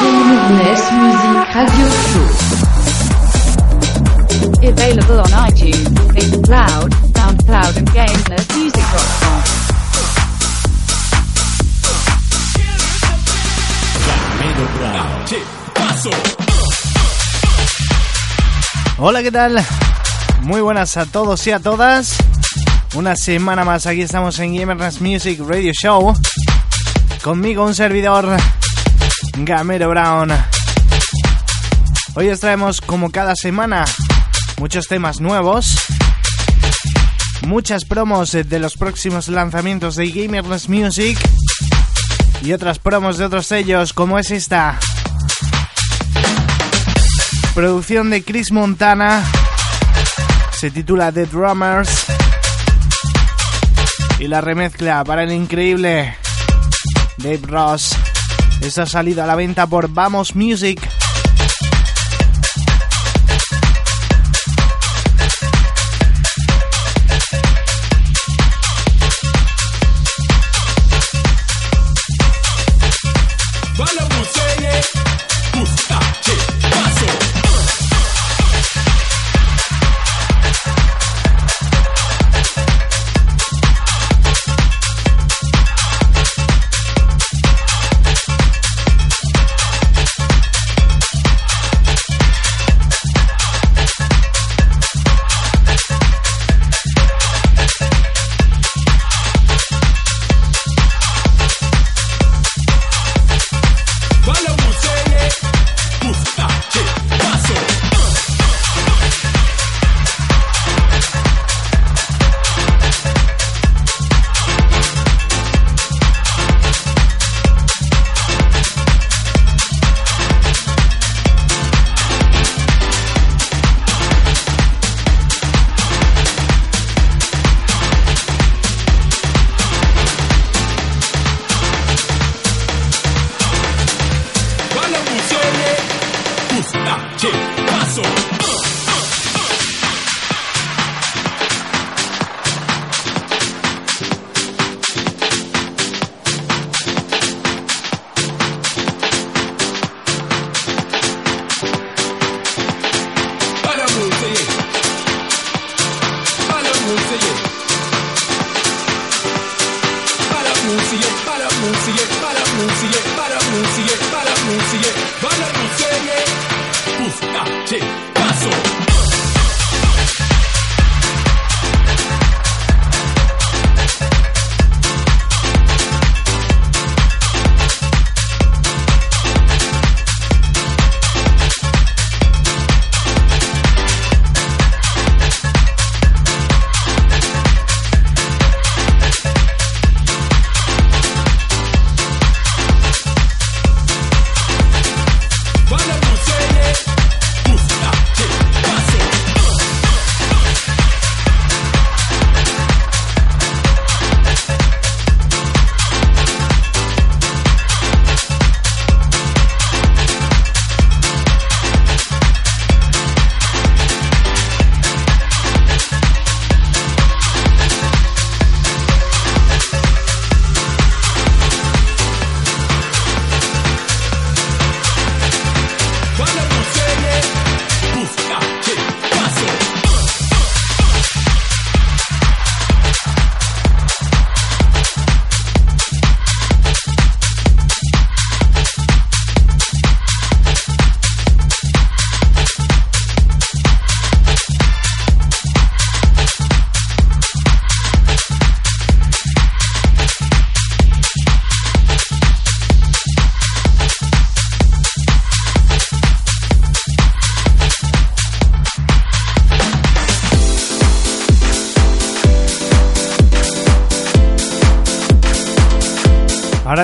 Gamerless Music Radio Show. Available on iTunes, Mixcloud, SoundCloud and GamelessMusic.com. Hola, ¿qué tal? Muy buenas a todos y a todas. Una semana más aquí estamos en Gamers Music Radio Show. Conmigo un servidor, Gamero Brown. Hoy os traemos como cada semana muchos temas nuevos. Muchas promos de los próximos lanzamientos de Gamers Music. Y otras promos de otros sellos como es esta. Producción de Chris Montana. Se titula The Drummers. Y la remezcla para el increíble Dave Ross. Esta ha salido a la venta por Vamos Music.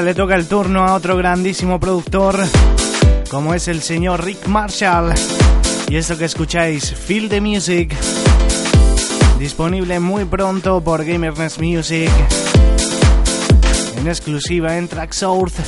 Le toca el turno a otro grandísimo productor, como es el señor Rick Marshall. Y esto que escucháis, Feel the Music, disponible muy pronto por Gamerness Music, en exclusiva en Tracksource.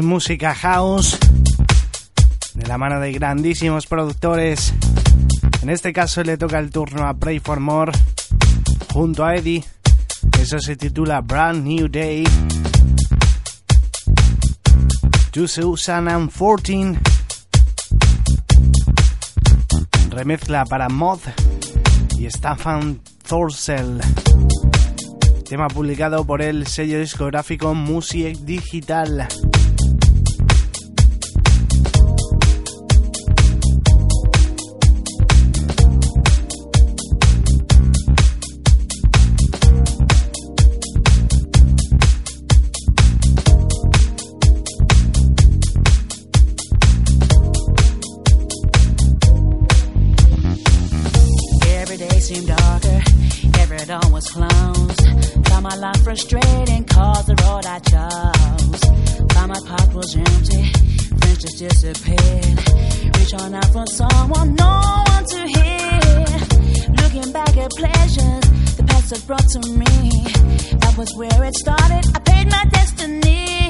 música house de la mano de grandísimos productores. En este caso le toca el turno a Pray for More junto a Eddie. Eso se titula Brand New Day. To 14. Remezcla para Mod y Staffan Thorsell. Tema publicado por el sello discográfico Music Digital. those clowns. Found my life frustrating, cause the road I chose. Found my pot was empty, friendships disappeared. Reach out for someone, no one to hear. Looking back at pleasures the past has brought to me. That was where it started. I paid my destiny.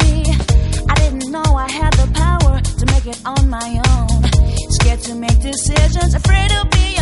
I didn't know I had the power to make it on my own. Scared to make decisions, afraid to be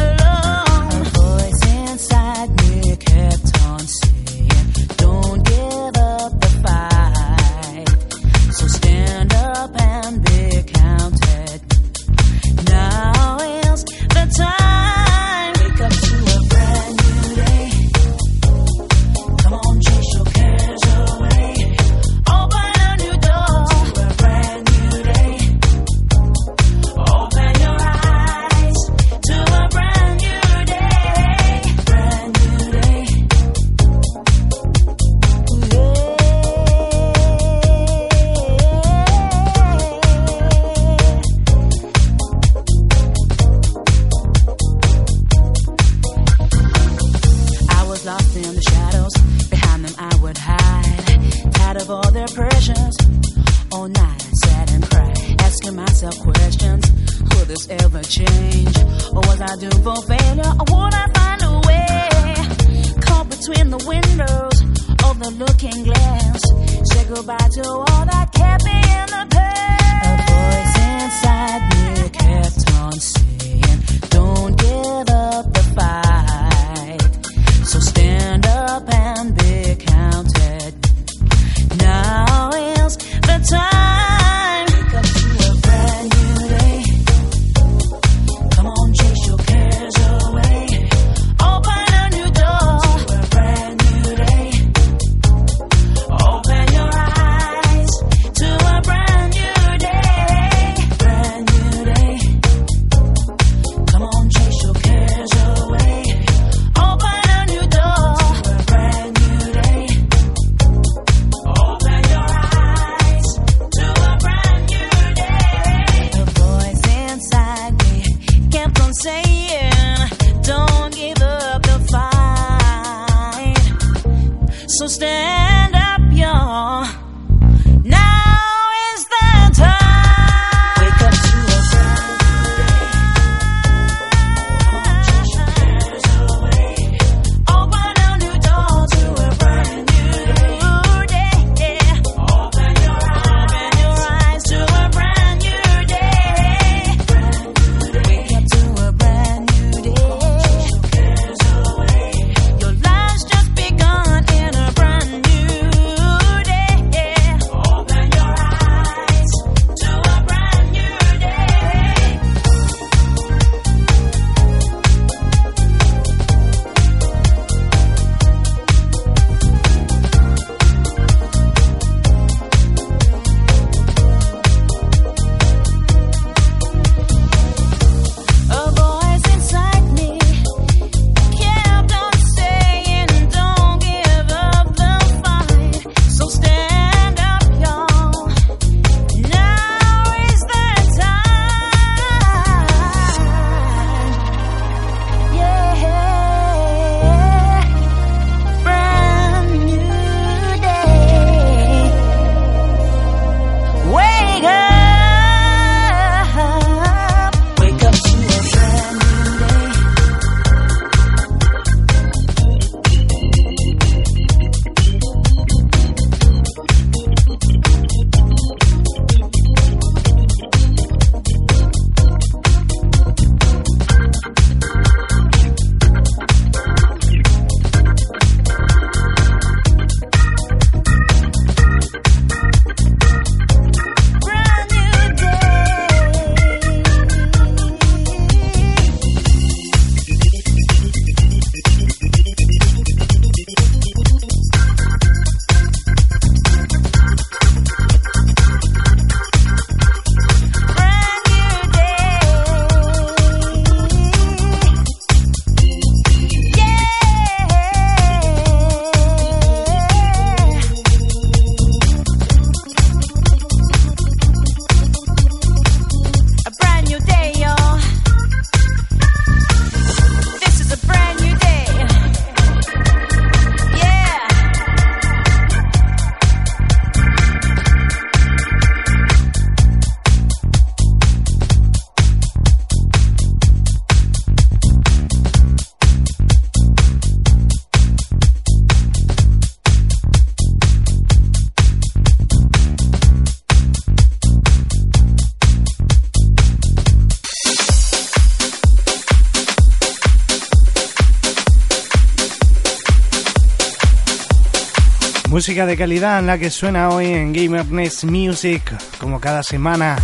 Música de calidad en la que suena hoy en Gamerness Music, como cada semana.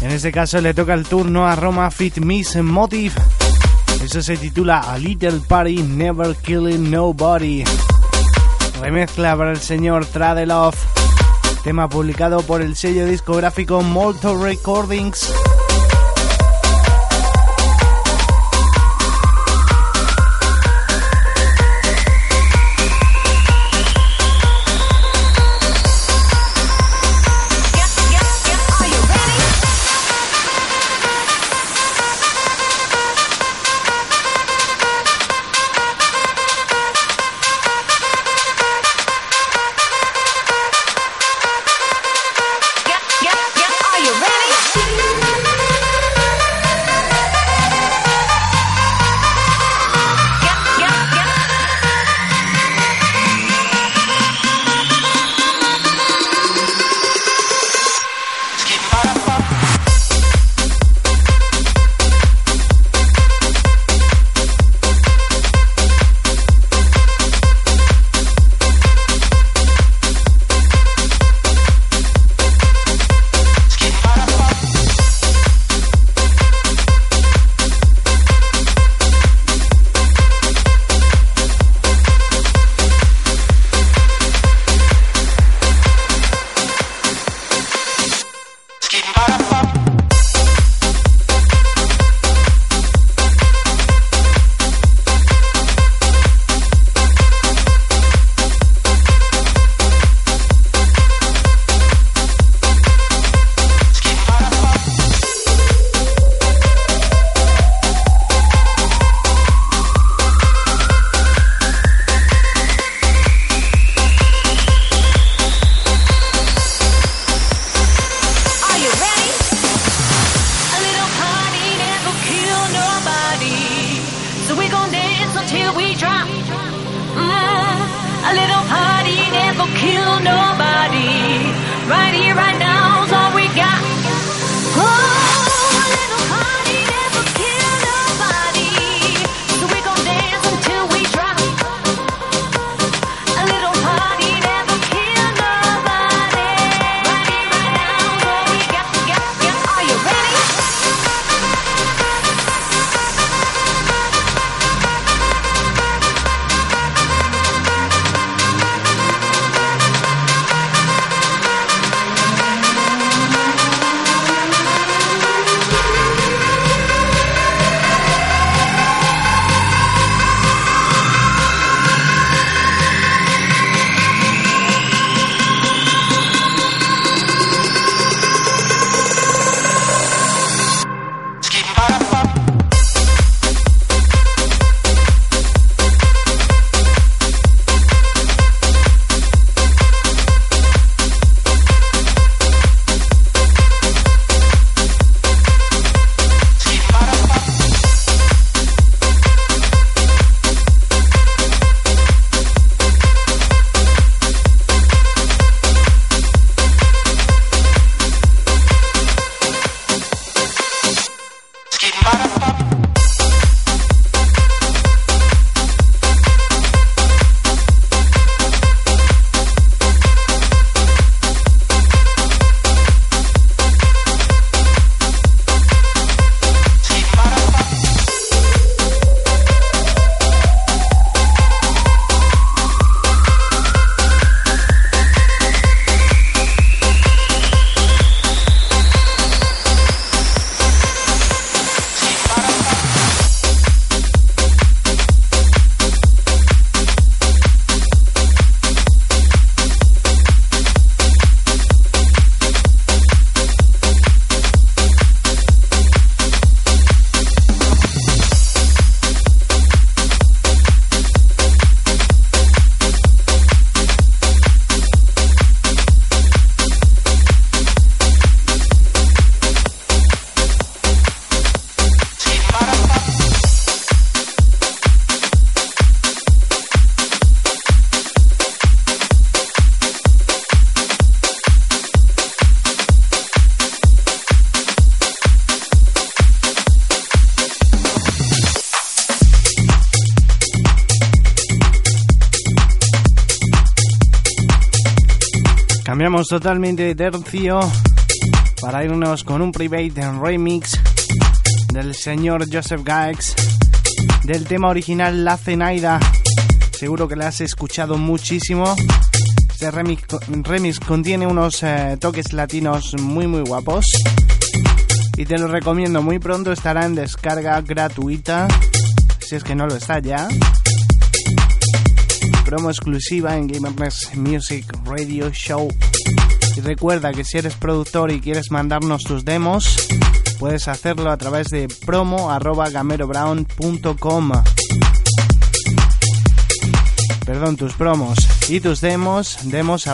En este caso le toca el turno a Roma Fit Miss Motive. Eso se titula A Little Party Never Killing Nobody. Remezcla para el señor Tradelov. Tema publicado por el sello discográfico Molto Recordings. Totalmente de tercio para irnos con un private remix del señor Joseph Gax del tema original La Cenaida. Seguro que la has escuchado muchísimo. Este remix, contiene unos eh, toques latinos muy muy guapos. Y te lo recomiendo, muy pronto estará en descarga gratuita. Si es que no lo está ya. Promo exclusiva en Gamerpress Music Radio Show. Y recuerda que si eres productor y quieres mandarnos tus demos, puedes hacerlo a través de promo.gamerobrown.com. Perdón, tus promos y tus demos, demos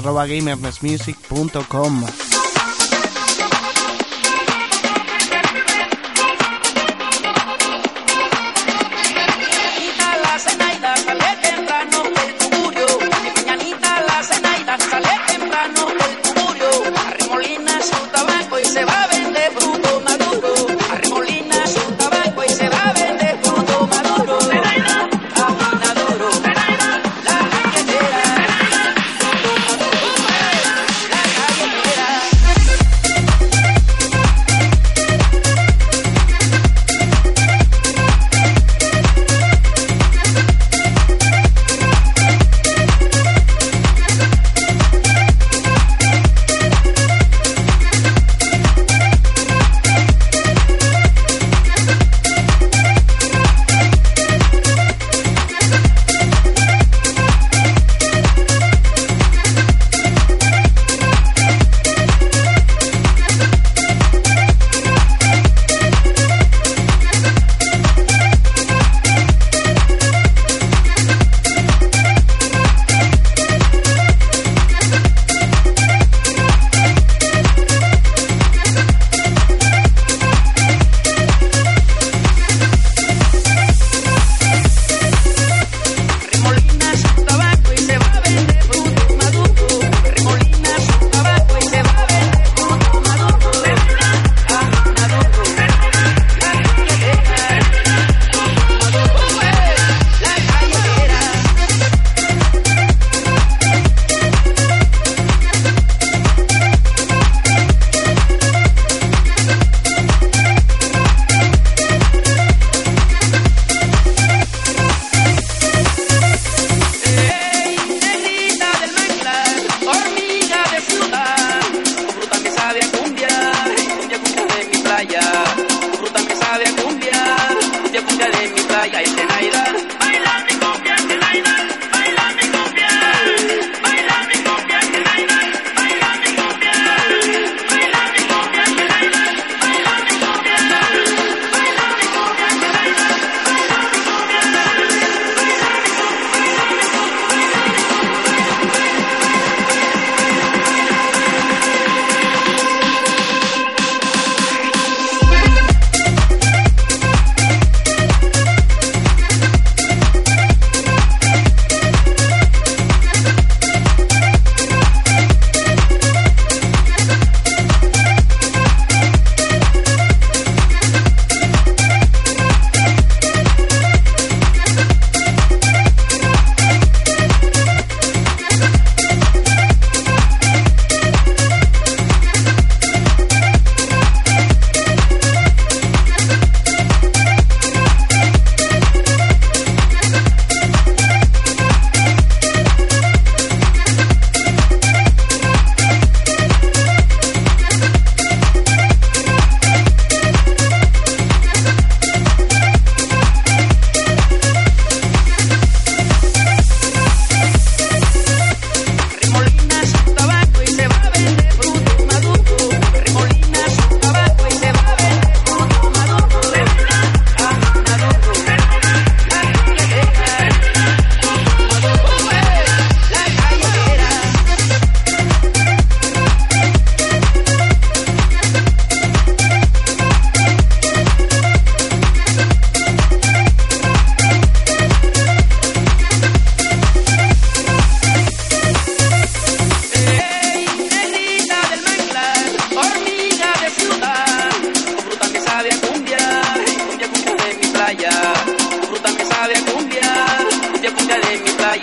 Love.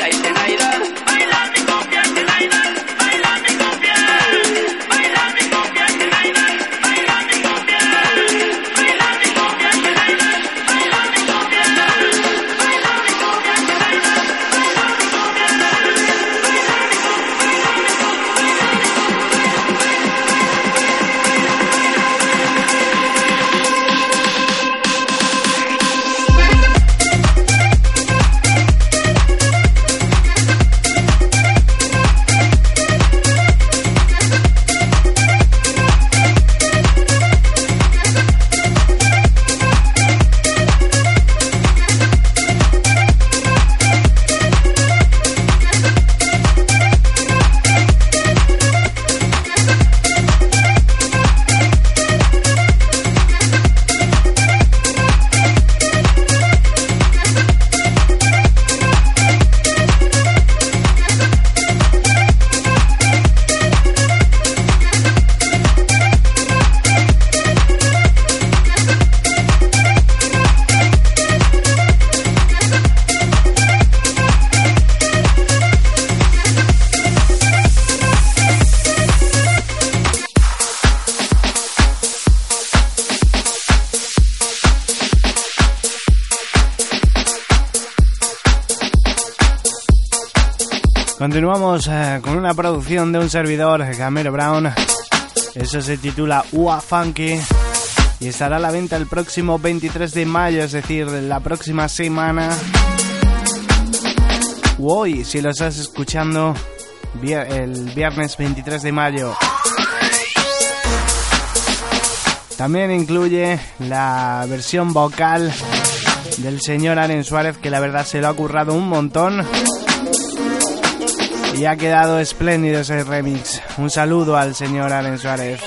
Playa Eh, con una producción de un servidor, Gamero Brown. Eso se titula Ua Funky y estará a la venta el próximo 23 de mayo, es decir, la próxima semana. hoy, si lo estás escuchando, el viernes 23 de mayo. También incluye la versión vocal del señor Aren Suárez, que la verdad se lo ha currado un montón. Y ha quedado espléndido ese remix. Un saludo al señor Aren Suárez.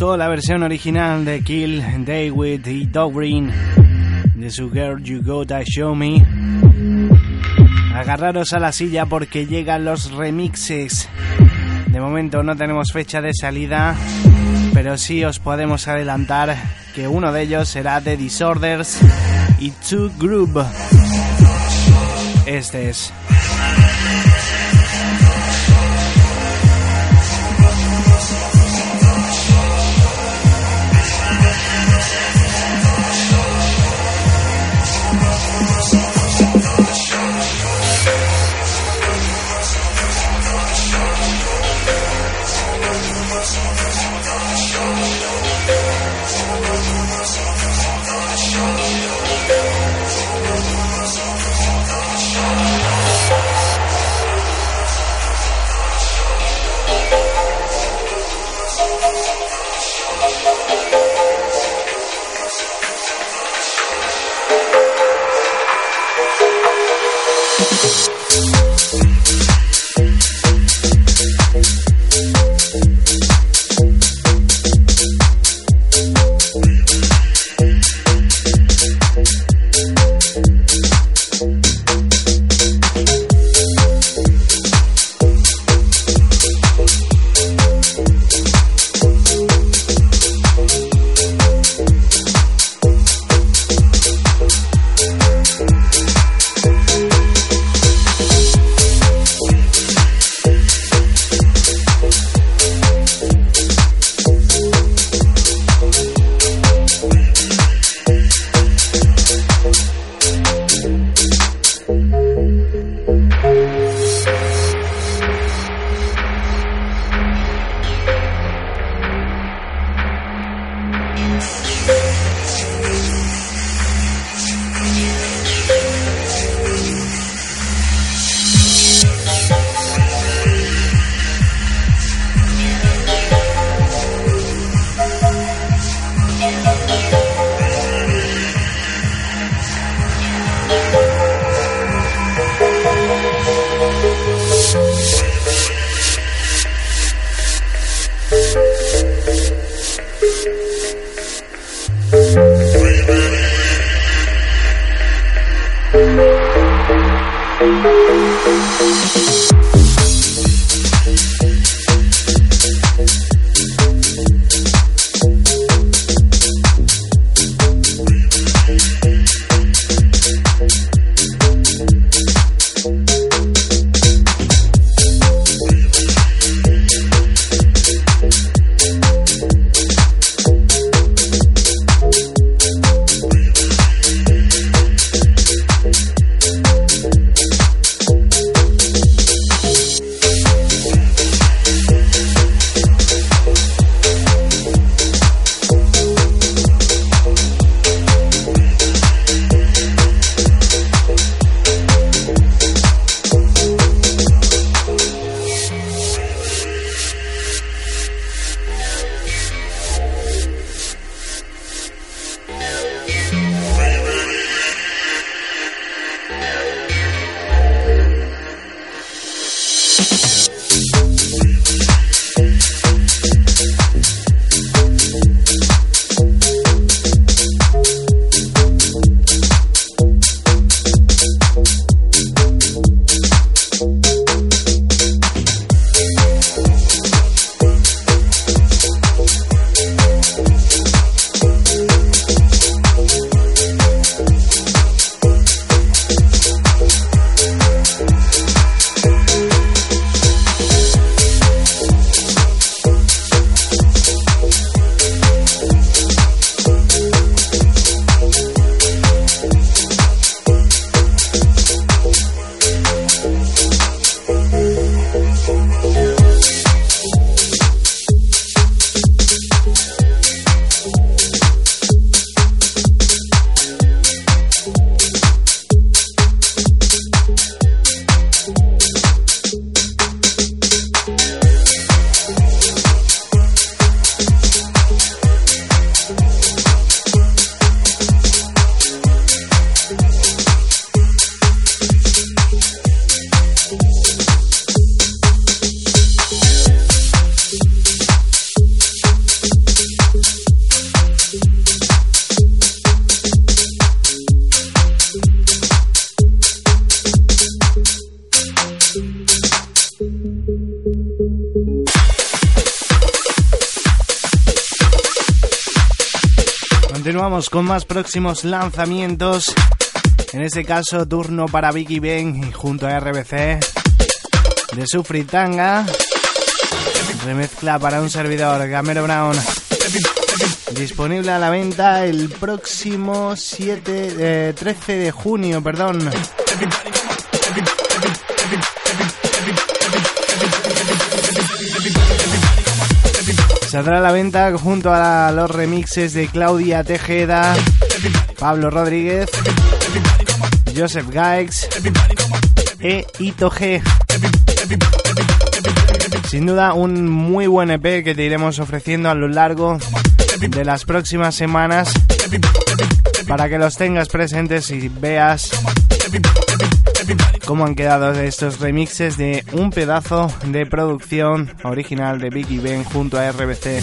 La versión original de Kill David y Dog Green de su Girl You Gotta Show Me. Agarraros a la silla porque llegan los remixes. De momento no tenemos fecha de salida, pero sí os podemos adelantar que uno de ellos será The Disorders y Two Group. Este es. Con más próximos lanzamientos. En este caso, turno para Vicky Ben junto a RBC de su fritanga. Remezcla para un servidor, Gamero Brown. Disponible a la venta el próximo 7, 13 de junio, perdón. Saldrá a la venta junto a los remixes de Claudia Tejeda, Pablo Rodríguez, Joseph Gaix e Ito G. Sin duda un muy buen EP que te iremos ofreciendo a lo largo de las próximas semanas para que los tengas presentes y veas cómo han quedado estos remixes de un pedazo de producción original de Vicky Ben junto a RBC.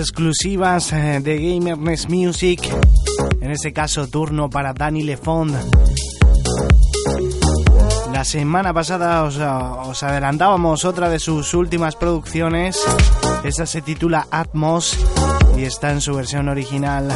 exclusivas eh, de Gamerness Music. En este caso, turno para Danny Lefond. La semana pasada os, os, adelantábamos otra de sus últimas producciones. Esta se titula Atmos y está en su versión original.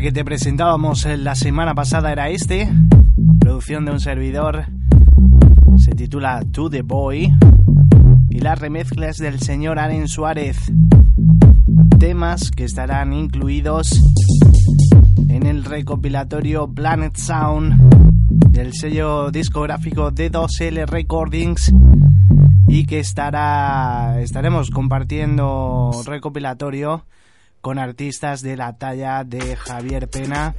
Que te presentábamos la semana pasada era este, producción de un servidor, se titula To The Boy, y las remezclas del señor Aren Suárez, temas que estarán incluidos en el recopilatorio Planet Sound del sello discográfico D2L Recordings. Y que estará estaremos compartiendo recopilatorio con artistas de la talla de Javier Pena,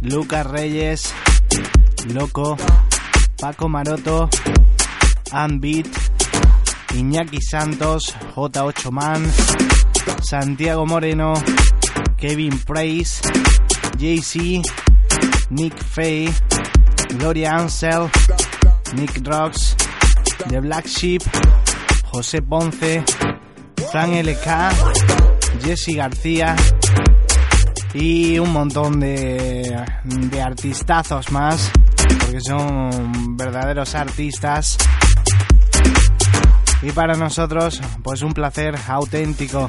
Lucas Reyes, Loco, Paco Maroto, Beat, Iñaki Santos, J8 Man, Santiago Moreno, Kevin Price, JC, Nick Fay, Gloria Ansel, Nick Rocks, The Black Sheep, José Ponce, Frank LK, Jesse García y un montón de, artistazos más, porque son verdaderos artistas. Y para nosotros, pues un placer auténtico.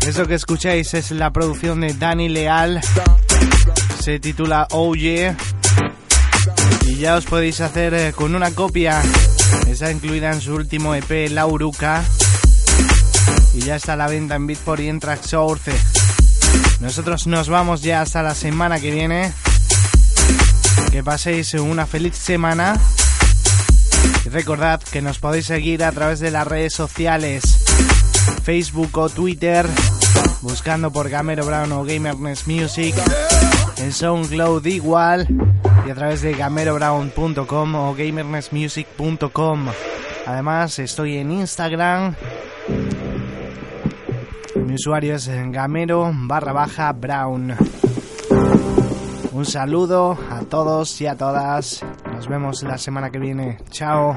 Eso que escucháis es la producción de Dani Leal. Se titula Oh Yeah y ya os podéis hacer eh, con una copia. Está incluida en su último EP, Lauruca. Y ya está a la venta en Beatport y en Tracksource. Nosotros nos vamos ya hasta la semana que viene. Que paséis una feliz semana. Y recordad que nos podéis seguir a través de las redes sociales. Facebook o Twitter. Buscando por Gamero Brown o Gamerness Music. En SoundCloud igual y a través de gamerobrown.com o gamernessmusic.com. Además, estoy en Instagram. Mi usuario es gamero barra baja brown. Un saludo a todos y a todas. Nos vemos la semana que viene. Chao.